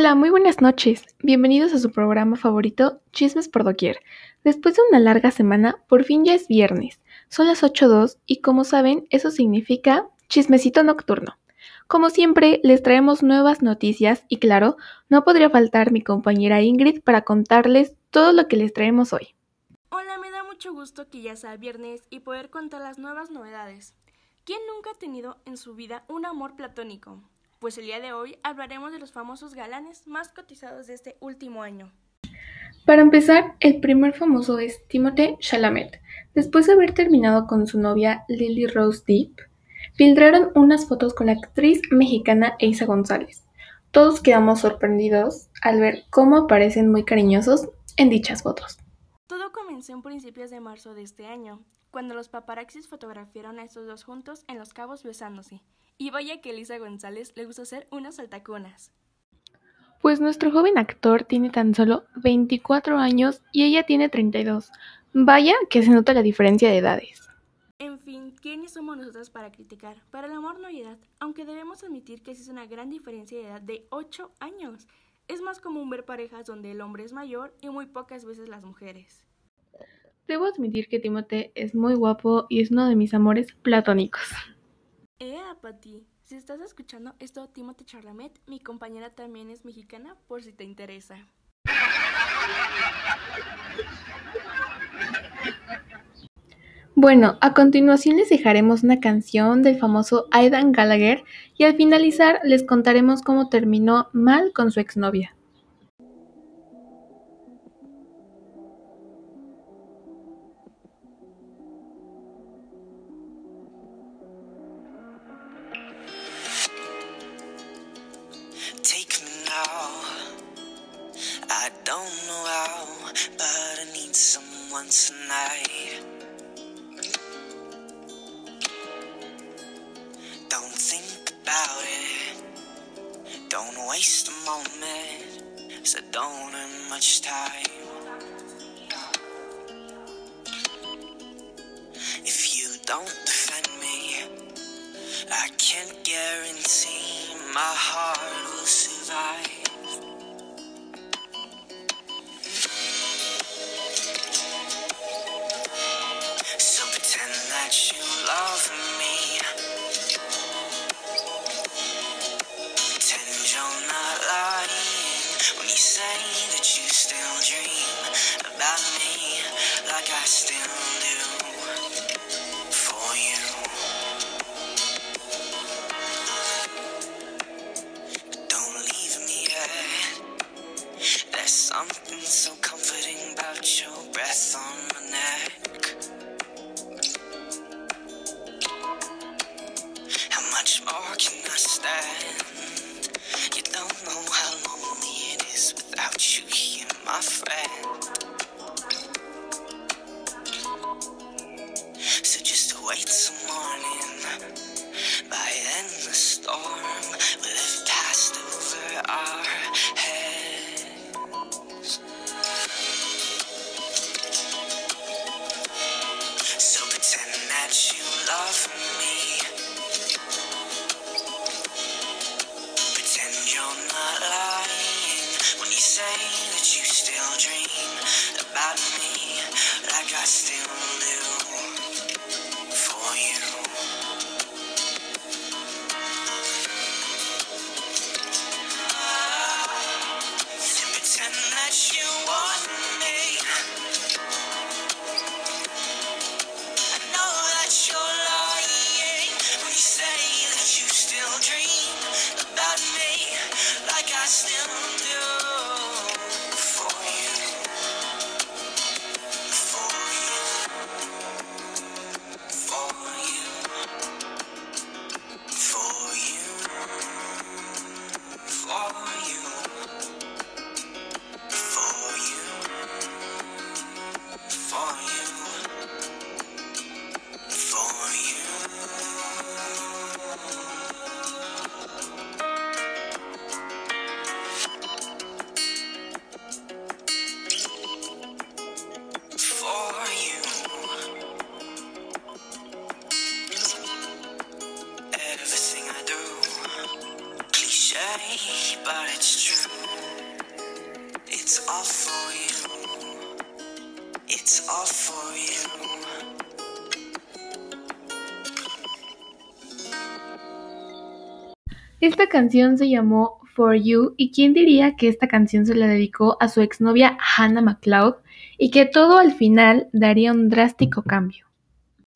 Hola, muy buenas noches. Bienvenidos a su programa favorito, Chismes por Doquier. Después de una larga semana, por fin ya es viernes. Son las 8.02 y como saben, eso significa chismecito nocturno. Como siempre, les traemos nuevas noticias y claro, no podría faltar mi compañera Ingrid para contarles todo lo que les traemos hoy. Hola, me da mucho gusto que ya sea viernes y poder contar las nuevas novedades. ¿Quién nunca ha tenido en su vida un amor platónico? Pues el día de hoy hablaremos de los famosos galanes más cotizados de este último año. Para empezar, el primer famoso es Timothée Chalamet. Después de haber terminado con su novia Lily Rose Deep, filtraron unas fotos con la actriz mexicana Eiza González. Todos quedamos sorprendidos al ver cómo aparecen muy cariñosos en dichas fotos. Todo comenzó en principios de marzo de este año, cuando los paparaxis fotografiaron a estos dos juntos en Los Cabos besándose. Y vaya que Elisa González le gusta hacer unas altacunas. Pues nuestro joven actor tiene tan solo 24 años y ella tiene 32. Vaya que se nota la diferencia de edades. En fin, ¿quiénes somos nosotros para criticar? Para el amor no hay edad, aunque debemos admitir que es una gran diferencia de edad de 8 años. Es más común ver parejas donde el hombre es mayor y muy pocas veces las mujeres. Debo admitir que Timote es muy guapo y es uno de mis amores platónicos. Eh, Pati, si estás escuchando esto, Timothy Charlamet, mi compañera también es mexicana, por si te interesa. Bueno, a continuación les dejaremos una canción del famoso Aidan Gallagher y al finalizar les contaremos cómo terminó mal con su exnovia. But I need someone tonight. Don't think about it. Don't waste a moment. So don't earn much time. If you don't defend me, I can't guarantee my heart will survive. Esta canción se llamó For You y quién diría que esta canción se la dedicó a su exnovia Hannah McLeod y que todo al final daría un drástico cambio.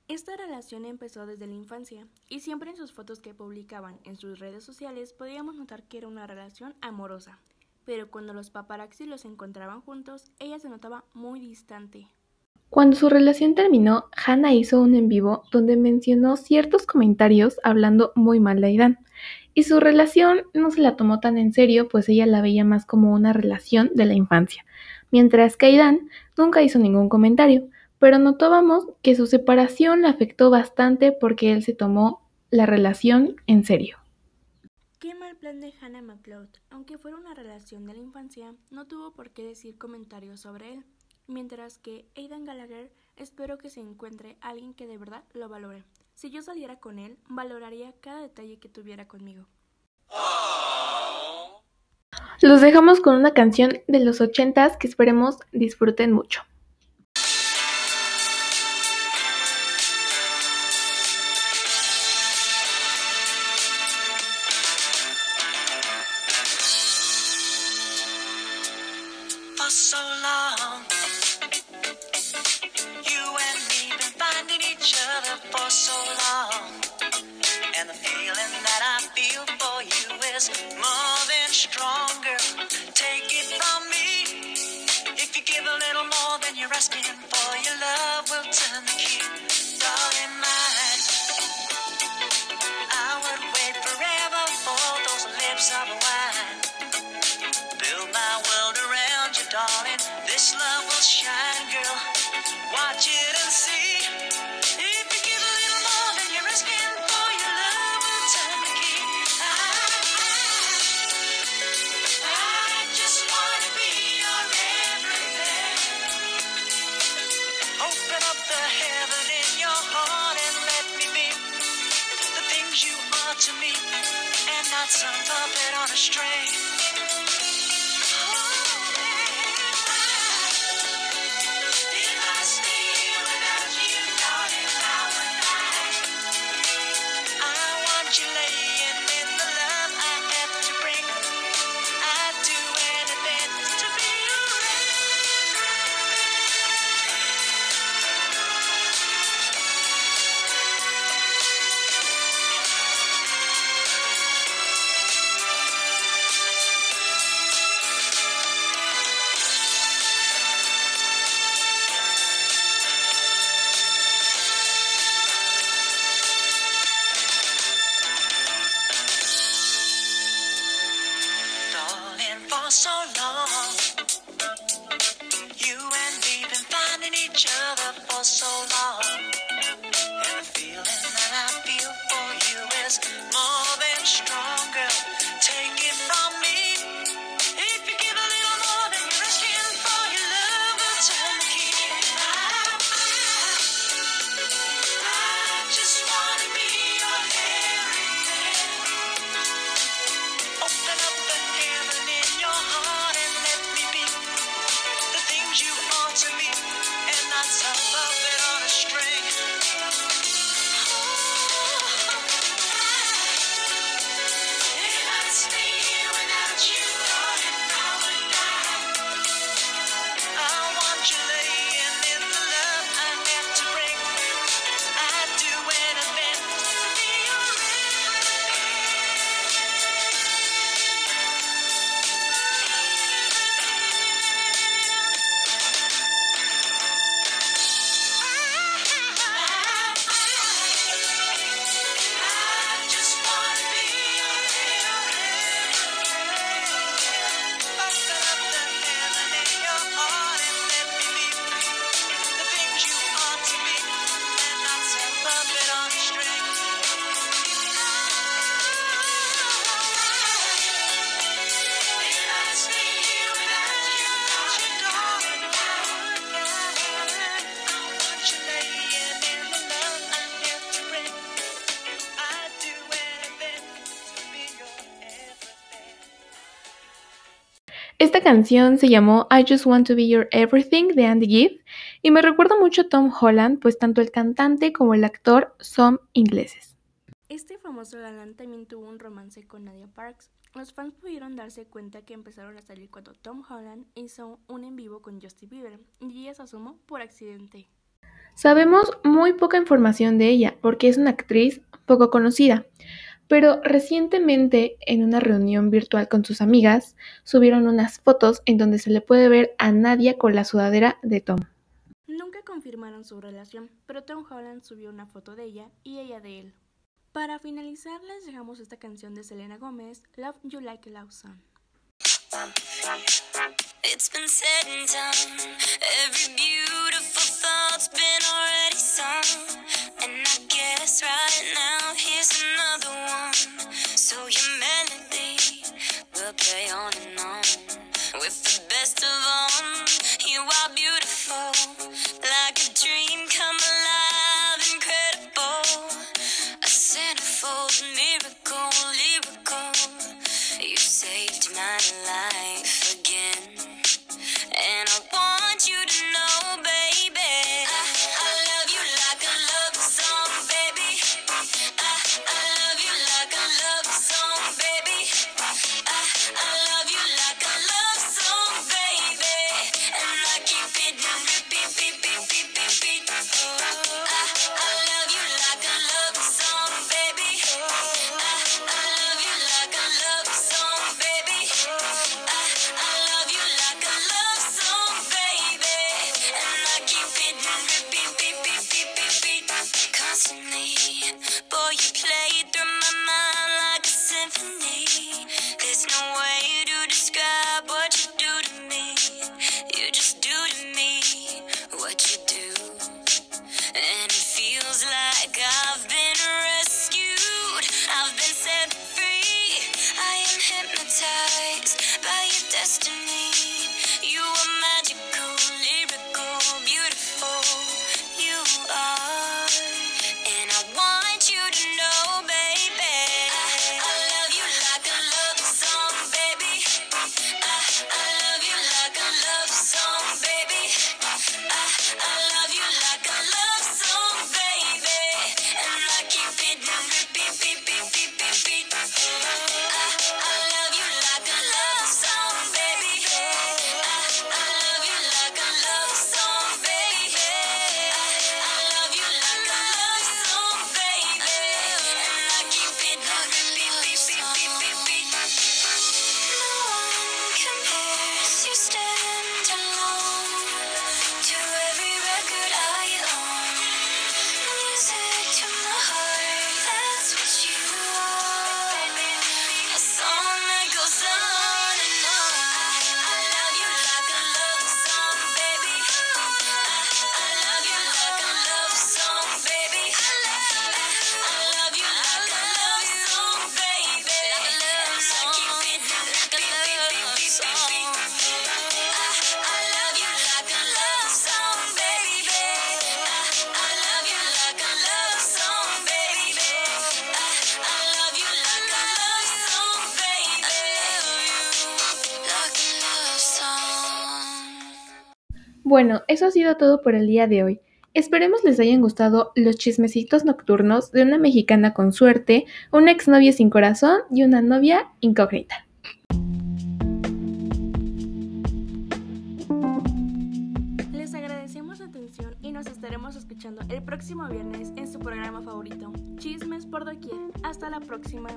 Esta relación empezó desde la infancia y siempre en sus fotos que publicaban en sus redes sociales podíamos notar que era una relación amorosa, pero cuando los paparazzi los encontraban juntos, ella se notaba muy distante. Cuando su relación terminó, Hannah hizo un en vivo donde mencionó ciertos comentarios hablando muy mal de Aidan. Y su relación no se la tomó tan en serio, pues ella la veía más como una relación de la infancia, mientras que Aidan nunca hizo ningún comentario, pero notábamos que su separación la afectó bastante porque él se tomó la relación en serio. Qué mal plan de Hannah. Aunque fuera una relación de la infancia, no tuvo por qué decir comentarios sobre él. Mientras que Aidan Gallagher espero que se encuentre alguien que de verdad lo valore. Si yo saliera con él, valoraría cada detalle que tuviera conmigo. Los dejamos con una canción de los ochentas que esperemos disfruten mucho. More than stronger. Take it from me. If you give a little more than you're asking for, strong. Esta canción se llamó I Just Want to Be Your Everything de Andy Gibb y me recuerda mucho a Tom Holland, pues tanto el cantante como el actor son ingleses. Este famoso galán también tuvo un romance con Nadia Parks. Los fans pudieron darse cuenta que empezaron a salir cuando Tom Holland hizo un en vivo con Justin Bieber y ella se asomó por accidente. Sabemos muy poca información de ella porque es una actriz poco conocida, pero recientemente en una reunión virtual con sus amigas subieron unas fotos en donde se le puede ver a Nadia con la sudadera de Tom. Nunca confirmaron su relación, pero Tom Holland subió una foto de ella y ella de él. Para finalizar les dejamos esta canción de Selena Gómez, Love You Like a Love Song. It's been said and done. Every beautiful thought's been already sung. And I guess right now here's another one. So your melody will play on and on. With the best of all, you are beautiful. Like a dream come alive, incredible. A centerfold miracle, Bueno, eso ha sido todo por el día de hoy. Esperemos les hayan gustado los chismecitos nocturnos de una mexicana con suerte, una exnovia sin corazón y una novia incógnita. Les agradecemos su atención y nos estaremos escuchando el próximo viernes en su programa favorito, Chismes por Doquier. Hasta la próxima.